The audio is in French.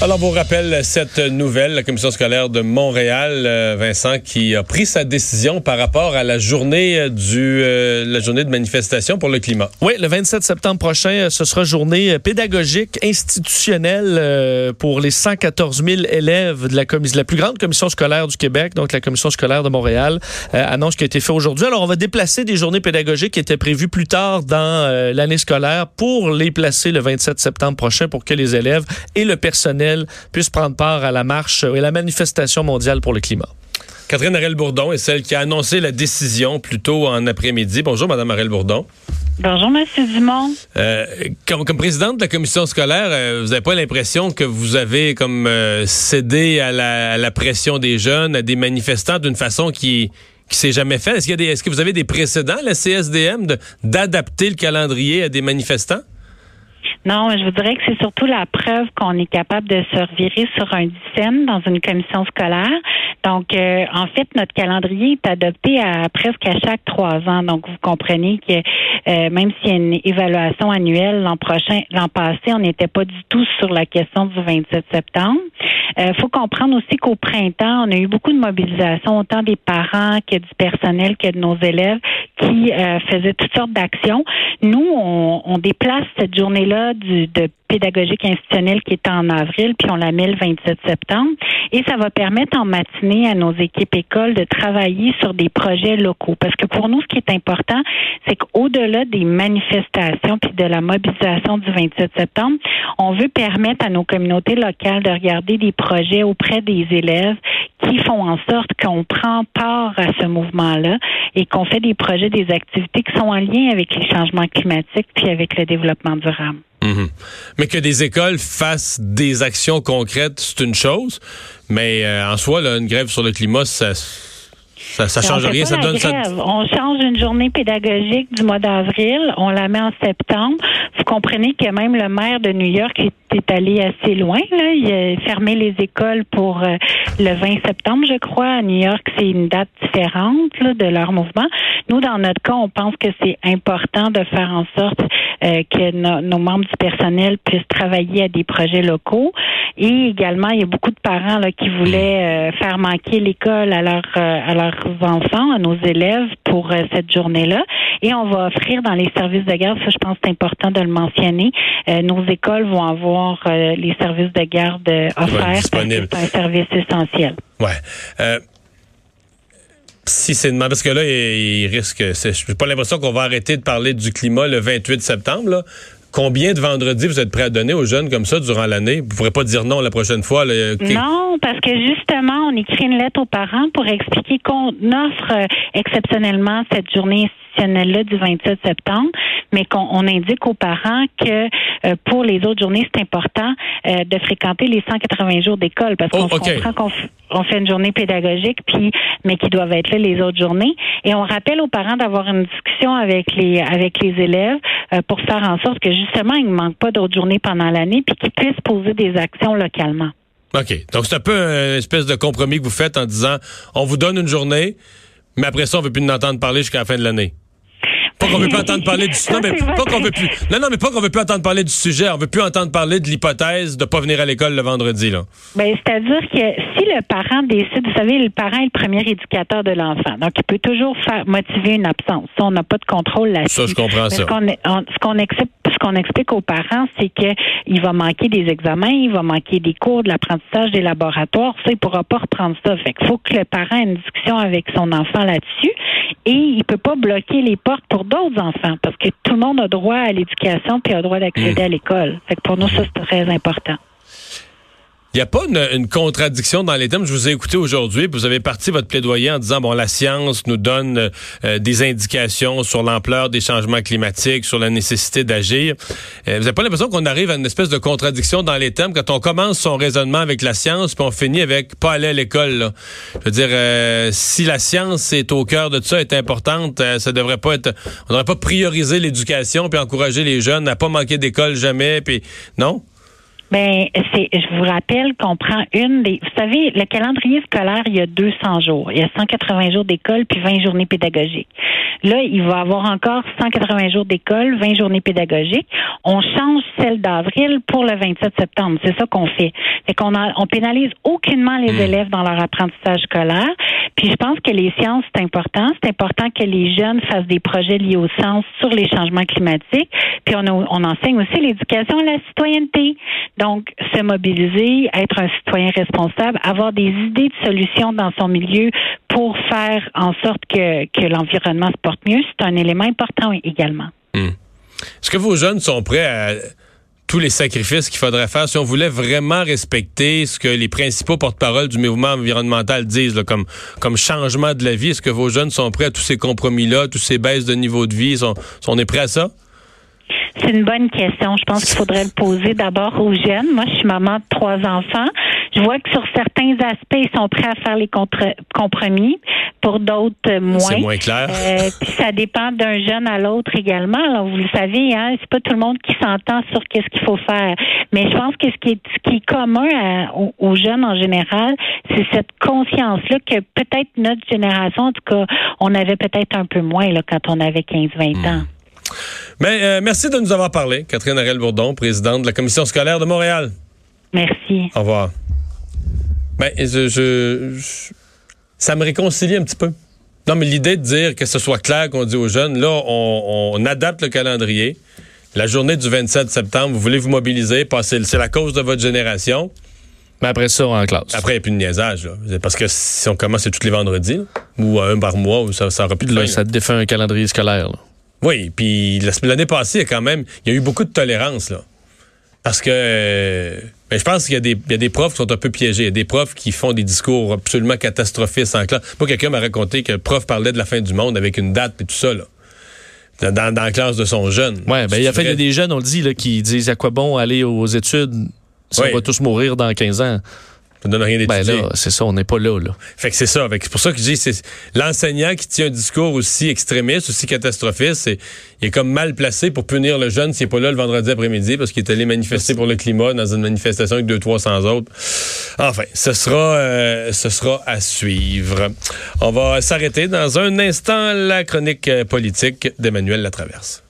Alors, vous rappelle cette nouvelle, la commission scolaire de Montréal, euh, Vincent, qui a pris sa décision par rapport à la journée euh, du euh, la journée de manifestation pour le climat. Oui, le 27 septembre prochain, ce sera journée pédagogique institutionnelle pour les 114 000 élèves de la, la plus grande commission scolaire du Québec, donc la commission scolaire de Montréal. annonce qui a été faite aujourd'hui. Alors, on va déplacer des journées pédagogiques qui étaient prévues plus tard dans l'année scolaire pour les placer le 27 septembre prochain pour que les élèves et le personnel puissent prendre part à la marche et la manifestation mondiale pour le climat. Catherine Arel-Bourdon est celle qui a annoncé la décision plus tôt en après-midi. Bonjour, Madame Arel-Bourdon. Bonjour, Monsieur Dumont. Euh, comme, présidente de la commission scolaire, euh, vous n'avez pas l'impression que vous avez comme euh, cédé à la, pression des jeunes, à des manifestants d'une façon qui qui s'est jamais faite? Est-ce, est-ce que vous avez des précédents, la CSDM, d'adapter le calendrier à des manifestants? Non, je vous dirais que c'est surtout la preuve qu'on est capable de se revirer sur un dixième dans une commission scolaire. Donc, euh, en fait, notre calendrier est adopté à presque à chaque trois ans. Donc, vous comprenez que euh, même s'il y a une évaluation annuelle l'an prochain, l'an passé, on n'était pas du tout sur la question du 27 septembre. Il euh, faut comprendre aussi qu'au printemps, on a eu beaucoup de mobilisation, autant des parents que du personnel que de nos élèves qui faisaient toutes sortes d'actions. Nous, on, on déplace cette journée-là de pédagogique institutionnelle qui est en avril, puis on la met le 27 septembre. Et ça va permettre en matinée à nos équipes écoles de travailler sur des projets locaux. Parce que pour nous, ce qui est important, c'est qu'au-delà des manifestations puis de la mobilisation du 27 septembre, on veut permettre à nos communautés locales de regarder des projets auprès des élèves qui font en sorte qu'on prend part à ce mouvement-là et qu'on fait des projets, des activités qui sont en lien avec les changements climatiques puis avec le développement durable. Mhm. Mais que des écoles fassent des actions concrètes, c'est une chose. Mais euh, en soi, une grève sur le climat, ça, ça, ça change rien. Ça donne On change une journée pédagogique du mois d'avril, on la met en septembre. Vous comprenez que même le maire de New York est allé assez loin. Là. Il a fermé les écoles pour euh, le 20 septembre, je crois. À New York, c'est une date différente de leur mouvement. Nous, dans notre cas, on pense que c'est important de faire en sorte euh, que nos membres du personnel puissent travailler à des projets locaux. Et également, il y a beaucoup de parents là, qui voulaient euh, faire manquer l'école à, leur, à leurs enfants, à nos élèves pour cette journée-là. Et on va offrir dans les services de garde, ça je pense c'est important de le mentionner, nos écoles vont avoir euh, les services de garde offerts. C'est un service essentiel. Ouais. Euh, si c'est demandé, parce que là, il, risque. Je n'ai pas l'impression qu'on va arrêter de parler du climat le 28 septembre. Combien de vendredis vous êtes prêt à donner aux jeunes comme ça durant l'année? Vous ne pourrez pas dire non la prochaine fois. Non, parce que justement, on écrit une lettre aux parents pour expliquer qu'on offre euh, exceptionnellement cette journée du 27 septembre, mais qu'on indique aux parents que euh, pour les autres journées, c'est important euh, de fréquenter les 180 jours d'école parce qu'on oh, comprend qu'on fait une journée pédagogique, puis mais qui doivent être là les autres journées. Et on rappelle aux parents d'avoir une discussion avec les avec les élèves euh, pour faire en sorte que justement il ne manque pas d'autres journées pendant l'année, puis qu'ils puissent poser des actions localement. OK. Donc c'est un peu une espèce de compromis que vous faites en disant on vous donne une journée, mais après ça on veut plus en entendre parler jusqu'à la fin de l'année. Pas qu'on veut plus entendre parler du non, mais pas qu'on veut plus. Non, non, mais pas qu'on veut plus entendre parler du sujet. On veut plus entendre parler de l'hypothèse de pas venir à l'école le vendredi, là. Ben, c'est-à-dire que si le parent décide, vous savez, le parent est le premier éducateur de l'enfant. Donc, il peut toujours faire motiver une absence. Ça, on n'a pas de contrôle là-dessus. Ça, je comprends ça. Ce qu'on accepte ce qu'on explique aux parents, c'est qu'il va manquer des examens, il va manquer des cours, de l'apprentissage des laboratoires. Ça, il pourra pas reprendre ça. Fait qu'il faut que le parent ait une discussion avec son enfant là-dessus. Et il peut pas bloquer les portes pour d'autres enfants parce que tout le monde a droit à l'éducation puis a droit d'accéder mmh. à l'école. Fait que pour nous, ça, c'est très important. Il n'y a pas une, contradiction dans les thèmes. Je vous ai écouté aujourd'hui, vous avez parti votre plaidoyer en disant bon, la science nous donne euh, des indications sur l'ampleur des changements climatiques, sur la nécessité d'agir. Euh, vous n'avez pas l'impression qu'on arrive à une espèce de contradiction dans les thèmes quand on commence son raisonnement avec la science, puis on finit avec pas aller à l'école. Je veux dire, euh, si la science est au cœur de tout ça, est importante, ça devrait pas être. On devrait pas prioriser l'éducation puis encourager les jeunes à pas manquer d'école jamais, puis non? Ben, c'est, je vous rappelle qu'on prend une des, vous savez, le calendrier scolaire, il y a 200 jours. Il y a 180 jours d'école puis 20 journées pédagogiques. Là, il va avoir encore 180 jours d'école, 20 journées pédagogiques. On change celle d'avril pour le 27 septembre. C'est ça qu'on fait. Fait qu'on a, on pénalise aucunement les Hmm. élèves dans leur apprentissage scolaire. Puis je pense que les sciences, c'est important. C'est important que les jeunes fassent des projets liés aux sciences sur les changements climatiques. Puis on, a- on enseigne aussi l'éducation à la citoyenneté. Donc, se mobiliser, être un citoyen responsable, avoir des idées de solutions dans son milieu pour faire en sorte que, que l'environnement se porte mieux, c'est un élément important également. Est-ce que vos jeunes sont prêts à tous les sacrifices qu'il faudrait faire si on voulait vraiment respecter ce que les principaux porte-parole du mouvement environnemental disent, comme, comme changement de la vie? Est-ce que vos jeunes sont prêts à tous ces compromis-là, toutes ces baisses de niveau de vie? Sont, sont on est prêts à ça? C'est une bonne question. Je pense qu'il faudrait le poser d'abord aux jeunes. Moi, je suis maman de trois enfants. Je vois que sur certains aspects, ils sont prêts à faire les compromis. Pour d'autres, euh, moins. C'est moins clair. Euh, puis ça dépend d'un jeune à l'autre également. Alors, vous le savez, hein, c'est pas tout le monde qui s'entend sur qu'est-ce qu'il faut faire. Mais je pense que ce qui est, ce qui est commun à- aux, aux jeunes en général, c'est cette conscience-là que peut-être notre génération, en tout cas, on avait peut-être un peu moins là, quand on avait 15-20 Hmm. ans. Mais euh, merci de nous avoir parlé, Catherine Arel-Bourdon, présidente de la Commission scolaire de Montréal. Merci. Au revoir. Ben, je, je- je- ça me réconcilie un petit peu. Non, mais l'idée de dire que ce soit clair qu'on dit aux jeunes, là, on, on adapte le calendrier. La journée du 27 septembre, vous voulez vous mobiliser, passer, c'est la cause de votre génération. Mais après ça, en classe. Après, il n'y a plus de niaisage. Là. Parce que si on commence, c'est tous les vendredis, là, ou un par mois, ou ça, ça aura plus de Là, fin, ça défait un calendrier scolaire. là. Oui, puis la- l'année passée, il y a quand même, il y a eu beaucoup de tolérance, là. Parce que euh, ben, je pense qu'il y, a des- il y a des profs qui sont un peu piégés. Il y a des profs qui font des discours absolument catastrophistes en classe. Moi, quelqu'un m'a raconté que le prof parlait de la fin du monde avec une date et tout ça, là. Dans, dans- la classe de son jeune. Ouais, ben, il y a C'est fait il y a vrai. des jeunes, on le dit, là, qui disent à quoi bon aller aux études? Si Oui. on va tous mourir dans 15 ans. Ça donne rien Ben là, c'est ça, on n'est pas là, là. Fait que c'est ça. C'est pour ça que je dis, c'est l'enseignant qui tient un discours aussi extrémiste, aussi catastrophiste, il est comme mal placé pour punir le jeune s'il n'est pas là le vendredi après-midi parce qu'il est allé manifester pour le climat dans une manifestation avec 200-300 autres. Enfin, ce sera, euh, ce sera à suivre. On va s'arrêter dans un instant la chronique euh, politique d'Emmanuel Latraverse.